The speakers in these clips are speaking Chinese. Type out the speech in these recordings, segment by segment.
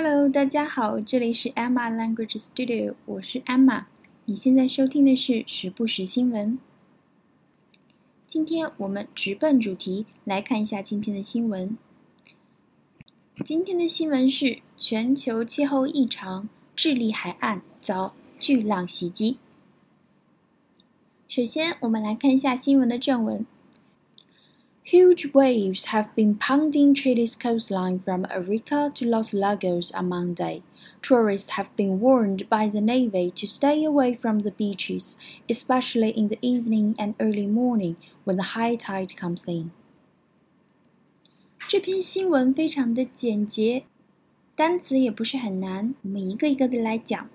Hello，大家好，这里是 Emma Language Studio，我是 Emma。你现在收听的是时不时新闻。今天我们直奔主题，来看一下今天的新闻。今天的新闻是全球气候异常，智利海岸遭巨浪袭击。首先，我们来看一下新闻的正文。Huge waves have been pounding Chile's coastline from Arica to Los Lagos on Monday. Tourists have been warned by the Navy to stay away from the beaches, especially in the evening and early morning when the high tide comes in. 这篇新闻非常的简洁，单词也不是很难，我们一个一个的来讲。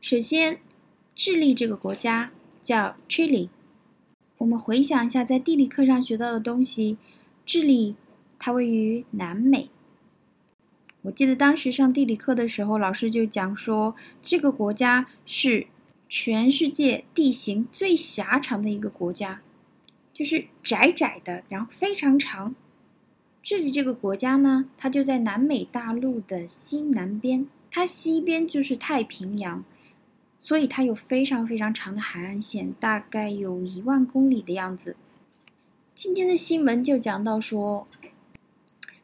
首先，智利这个国家叫 Chile。 我们回想一下，在地理课上学到的东西，智利它位于南美。我记得当时上地理课的时候，老师就讲说，这个国家是全世界地形最狭长的一个国家，就是窄窄的，然后非常长。智利这个国家呢，它就在南美大陆的西南边，它西边就是太平洋。所以它有非常非常长的海岸线，大概有一万公里的样子。今天的新闻就讲到说，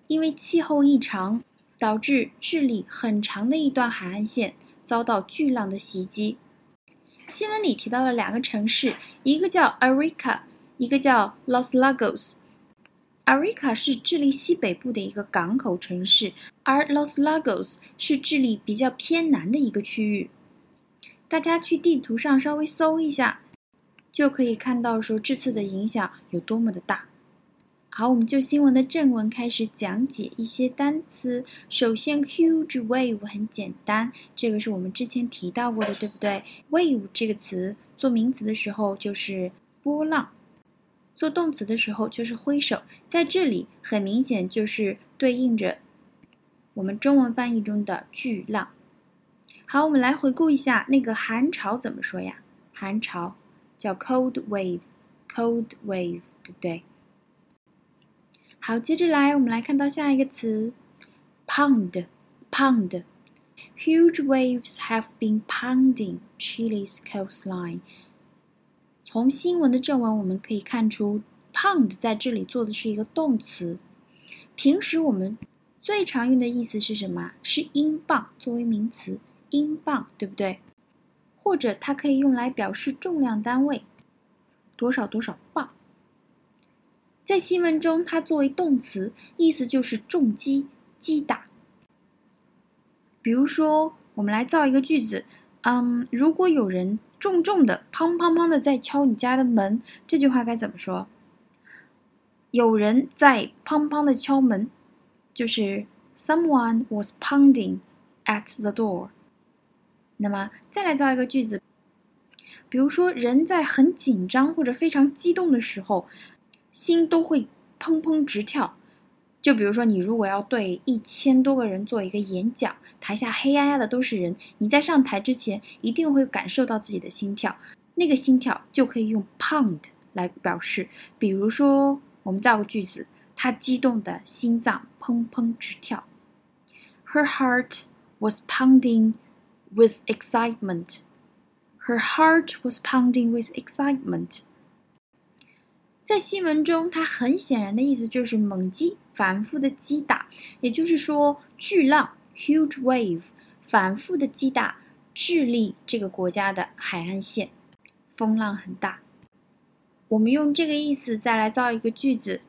因为气候异常，导致智利很长的一段海岸线遭到巨浪的袭击。新闻里提到了两个城市，一个叫 Arica，一个叫 Los Lagos。Arica 是智利西北部的一个港口城市，而 Los Lagos 是智利比较偏南的一个区域。大家去地图上稍微搜一下，就可以看到说这次的影响有多么的大。好，我们就新闻的正文开始讲解一些单词。首先，huge wave 很简单，这个是我们之前提到过的，对不对？wave 这个词做名词的时候就是波浪，做动词的时候就是挥手。在这里很明显就是对应着我们中文翻译中的巨浪。好，我们来回顾一下那个寒潮怎么说呀？寒潮叫 cold wave，cold wave，对不对？好，接着来，我们来看到下一个词，pound，pound。Huge waves have been pounding Chile's coastline。从新闻的正文我们可以看出，pound 在这里做的是一个动词。平时我们最常用的意思是什么？是英镑作为名词。英镑，对不对？或者它可以用来表示重量单位，多少多少磅。在新闻中，它作为动词，意思就是重击、击打。比如说，我们来造一个句子，嗯，如果有人重重的、砰砰砰的在敲你家的门，这句话该怎么说？有人在砰砰的敲门，就是 someone was pounding at the door。那么再来造一个句子，比如说人在很紧张或者非常激动的时候，心都会砰砰直跳。就比如说你如果要对一千多个人做一个演讲，台下黑压压的都是人，你在上台之前一定会感受到自己的心跳，那个心跳就可以用 pound 来表示。比如说我们造个句子，他激动的心脏砰砰直跳，Her heart was pounding. With excitement. Her heart was pounding with excitement. 在新闻中，它很显然的意思就是猛击、反复的击打，也就是说，巨浪 （huge wave） 反复的击打智利这个国家的海岸线，风浪很大。我们用这个意思再来造一个句子，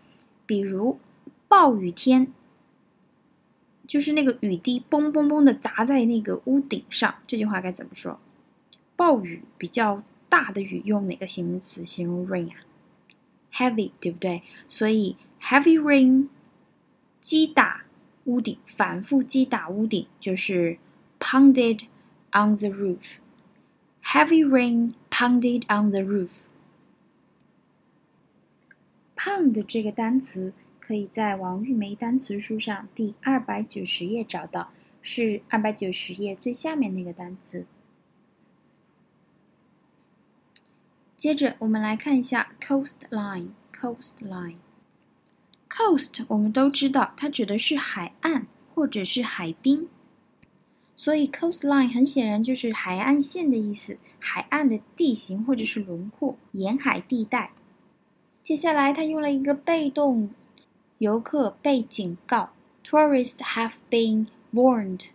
比如暴雨天。就是那个雨滴嘣嘣嘣的砸在那个屋顶上，这句话该怎么说？暴雨比较大的雨用哪个形容词形容 rain 啊？heavy 对不对？所以 heavy rain 击打屋顶，反复击打屋顶就是 pounded on the roof。heavy rain pounded on the roof。pound 这个单词。可以在王玉梅单词书上第二百九十页找到，是二百九十页最下面那个单词。接着我们来看一下 coastline，coastline，coast 我们都知道它指的是海岸或者是海滨。所以 coastline 很显然就是海岸线的意思，海岸的地形或者是轮廓，沿海地带。接下来，他用了一个被动，游客被警告，tourists have been warned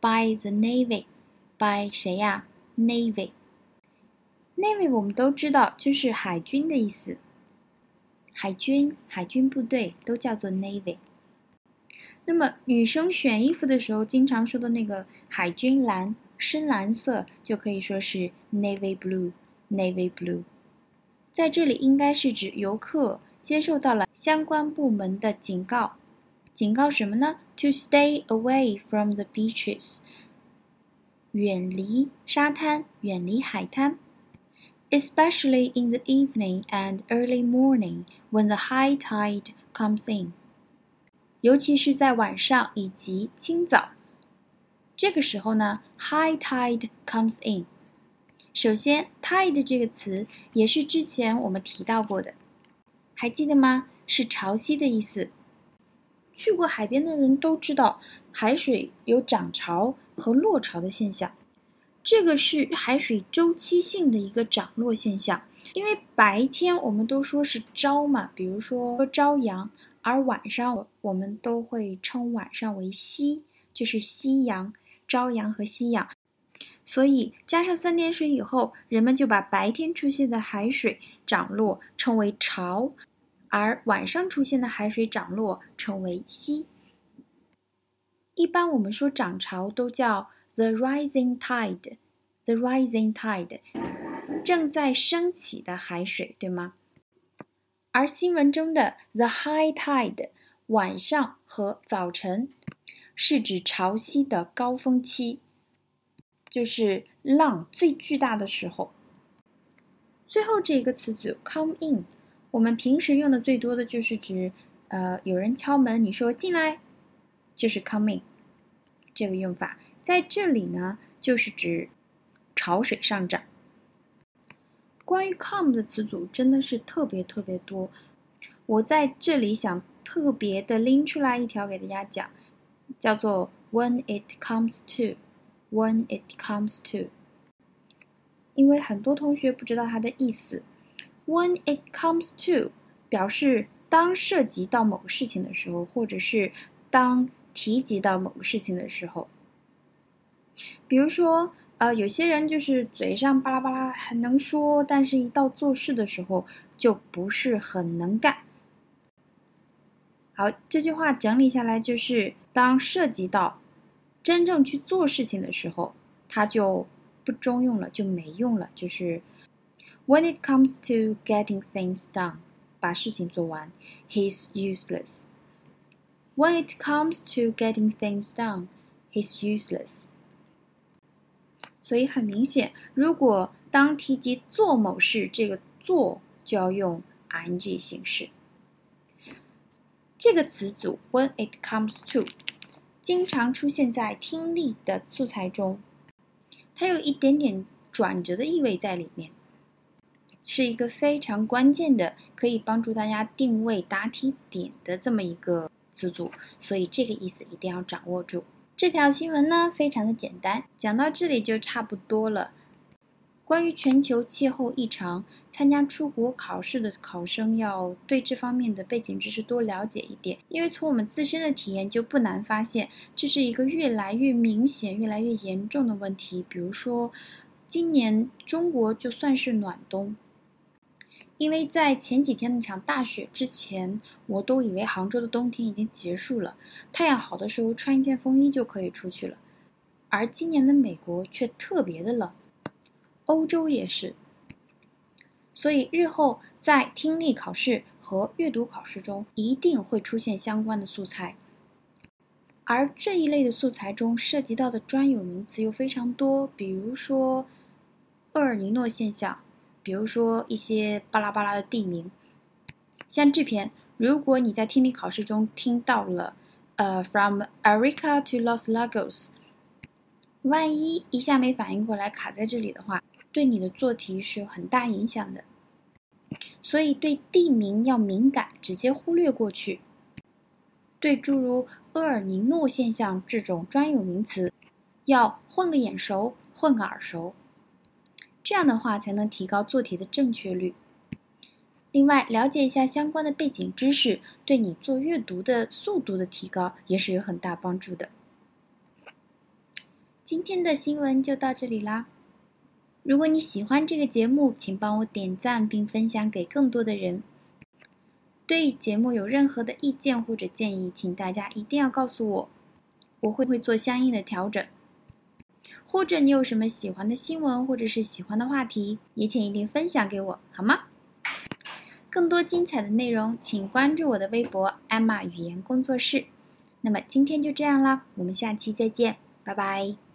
by the navy，by 谁呀？navy，navy 我们都知道就是海军的意思，海军、海军部队都叫做 navy。那么女生选衣服的时候，经常说的那个海军蓝、深蓝色，就可以说是 navy blue，navy blue。在这里应该是指游客接受到了相关部门的警告，警告什么呢？To stay away from the beaches，远离沙滩，远离海滩。Especially in the evening and early morning when the high tide comes in. 尤其是在晚上以及清早，这个时候呢，high tide comes in。首先，tide 这个词也是之前我们提到过的， 还记得吗？是潮汐的意思。去过海边的人都知道，海水有涨潮和落潮的现象，这个是海水周期性的一个涨落现象。因为白天我们都说是朝嘛，比如说朝阳。而晚上，我们都会称晚上为夕，就是夕阳、朝阳和夕阳。所以加上三点水以后，人们就把白天出现的海水涨落称为潮，而晚上出现的海水涨落称为夕。一般我们说涨潮都叫 the rising tide，the rising tide，正在升起的海水，对吗？而新闻中的 the high tide 晚上和早晨是指潮汐的高峰期，就是浪最巨大的时候。最后这一个词组 come in，我们平时用的最多的就是指呃有人敲门，你说进来，就是 come in 这个用法。在这里呢，就是指潮水上涨。关于 come 的词组真的是特别特别多，我在这里想特别的拎出来一条给大家讲，叫做 when it comes to When it comes to，因为很多同学不知道它的意思，when it comes to 表示当涉及到某个事情的时候，或者是当提及到某个事情的时候，比如说。呃，有些人就是嘴上巴拉巴拉很能说，但是一到做事的时候就不是很能干。好，这句话整理下来就是：当涉及到真正去做事情的时候，他就不中用了，就没用了。就是 When it comes to getting things done，把事情做完，he's useless。When it comes to getting things done，he's useless。所以很明显，如果当提及做某事，这个做就要用 ing 形式。这个词组 when it comes to 经常出现在听力的素材中，它有一点点转折的意味在里面，是一个非常关键的，可以帮助大家定位答题点的这么一个词组，所以这个意思一定要掌握住。这条新闻呢，非常的简单，讲到这里就差不多了。关于全球气候异常，参加出国考试的考生要对这方面的背景知识多了解一点，因为从我们自身的体验就不难发现，这是一个越来越明显、越来越严重的问题。比如说，今年中国就算是暖冬。因为在前几天那场大雪之前，我都以为杭州的冬天已经结束了，太阳好的时候穿一件风衣就可以出去了。而今年的美国却特别的冷，欧洲也是。所以日后在听力考试和阅读考试中一定会出现相关的素材，而这一类的素材中涉及到的专有名词又非常多，比如说厄尔尼诺现象。比如说一些巴拉巴拉的地名，像这篇，如果你在听力考试中听到了，呃，from Arica to Los Lagos，万一一下没反应过来卡在这里的话，对你的做题是有很大影响的。所以对地名要敏感，直接忽略过去。对诸如厄尔尼诺现象这种专有名词，要混个眼熟，混个耳熟，这样的话才能提高做题的正确率。另外，了解一下相关的背景知识，对你做阅读的速度的提高也是有很大帮助的。今天的新闻就到这里啦。如果你喜欢这个节目，请帮我点赞并分享给更多的人。对节目有任何的意见或者建议，请大家一定要告诉我，我会会做相应的调整。或者你有什么喜欢的新闻或者是喜欢的话题，也请一定分享给我，好吗？更多精彩的内容，请关注我的微博“艾玛语言工作室”。那么今天就这样啦，我们下期再见，拜拜。